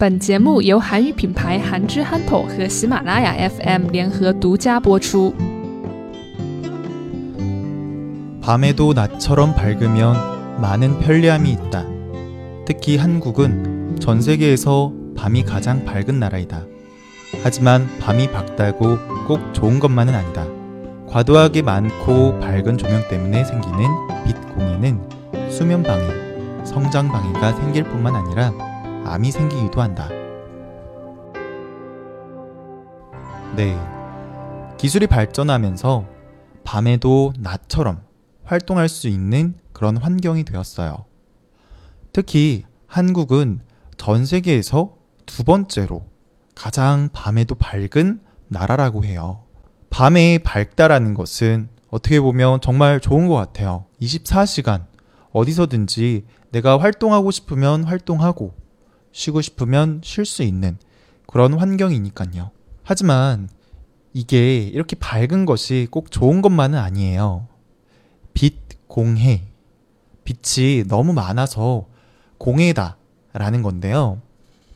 本节目由韩语品牌韩之憨头和喜马拉雅 FM 联合独家播出。 밤에도 낮처럼 밝으면 많은 편리함이 있다. 특히 한국은 전 세계에서 밤이 가장 밝은 나라이다. 하지만 밤이 밝다고 꼭 좋은 것만은 아니다. 과도하게 많고 밝은 조명 때문에 생기는 빛 공해는 수면 방해, 성장 방해가 생길 뿐만 아니라 암이 생기기도 한다. 네. 기술이 발전하면서 밤에도 낮처럼 활동할 수 있는 그런 환경이 되었어요. 특히 한국은 전 세계에서 두 번째로 가장 밤에도 밝은 나라라고 해요. 밤에 밝다라는 것은 어떻게 보면 정말 좋은 것 같아요. 24시간 어디서든지 내가 활동하고 싶으면 활동하고 쉬고 싶으면 쉴 수 있는 그런 환경이니까요. 하지만 이게 이렇게 밝은 것이 꼭 좋은 것만은 아니에요. 빛, 공해. 빛이 너무 많아서 공해다 라는 건데요.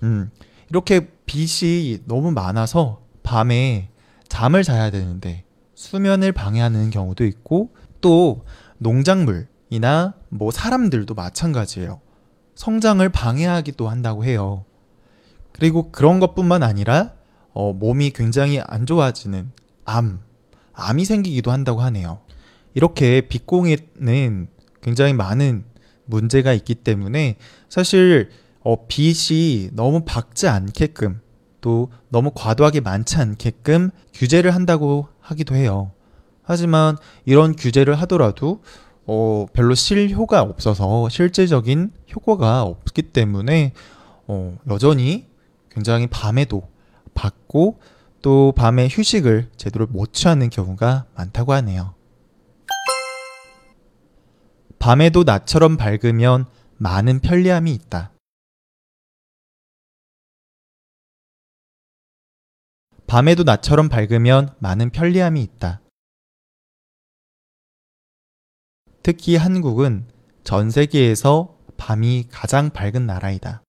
음, 이렇게 빛이 너무 많아서 밤에 잠을 자야 되는데 수면을 방해하는 경우도 있고 또 농작물이나 뭐 사람들도 마찬가지예요. 성장을 방해하기도 한다고 해요. 그리고 그런 것뿐만 아니라 어, 몸이 굉장히 안 좋아지는 암, 암이 생기기도 한다고 하네요. 이렇게 빛공해는 굉장히 많은 문제가 있기 때문에 사실 어, 빛이 너무 밝지 않게끔 또 너무 과도하게 많지 않게끔 규제를 한다고 하기도 해요. 하지만 이런 규제를 하더라도 어, 별로 실효가 없어서 실제적인 효과가 없기 때문에 어, 여전히 굉장히 밤에도 밝고 또 밤에 휴식을 제대로 못 취하는 경우가 많다고 하네요. 밤에도 낮처럼 밝으면 많은 편리함이 있다. 밤에도 낮처럼 밝으면 많은 편리함이 있다. 특히 한국은 전 세계에서 밤이 가장 밝은 나라이다.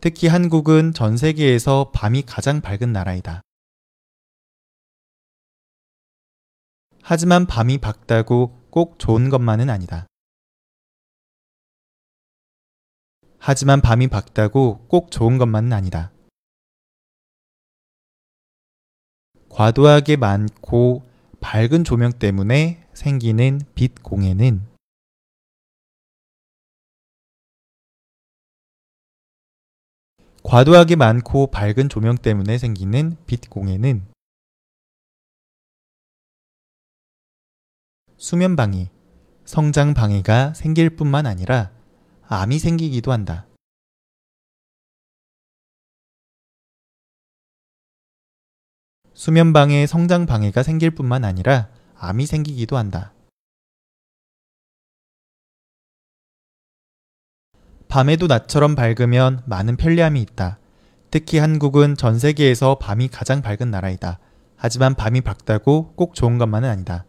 특히 한국은 전 세계에서 밤이 가장 밝은 나라이다. 하지만 밤이 밝다고 꼭 좋은 것만은 아니다. 하지만 밤이 밝다고 꼭 좋은 것만은 아니다. 과도하게 많고 밝은 조명 때문에 생기는 빛 공해는 과도하게 많고 밝은 조명 때문에 생기는 빛 공해는 수면 방해, 성장 방해가 생길 뿐만 아니라 암이 생기기도 한다. 수면 방해, 성장 방해가 생길 뿐만 아니라 암이 생기기도 한다. 밤에도 낮처럼 밝으면 많은 편리함이 있다. 특히 한국은 전 세계에서 밤이 가장 밝은 나라이다. 하지만 밤이 밝다고 꼭 좋은 것만은 아니다.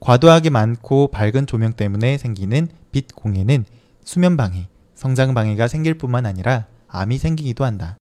과도하게 많고 밝은 조명 때문에 생기는 빛 공해는 수면 방해, 성장 방해가 생길 뿐만 아니라 암이 생기기도 한다.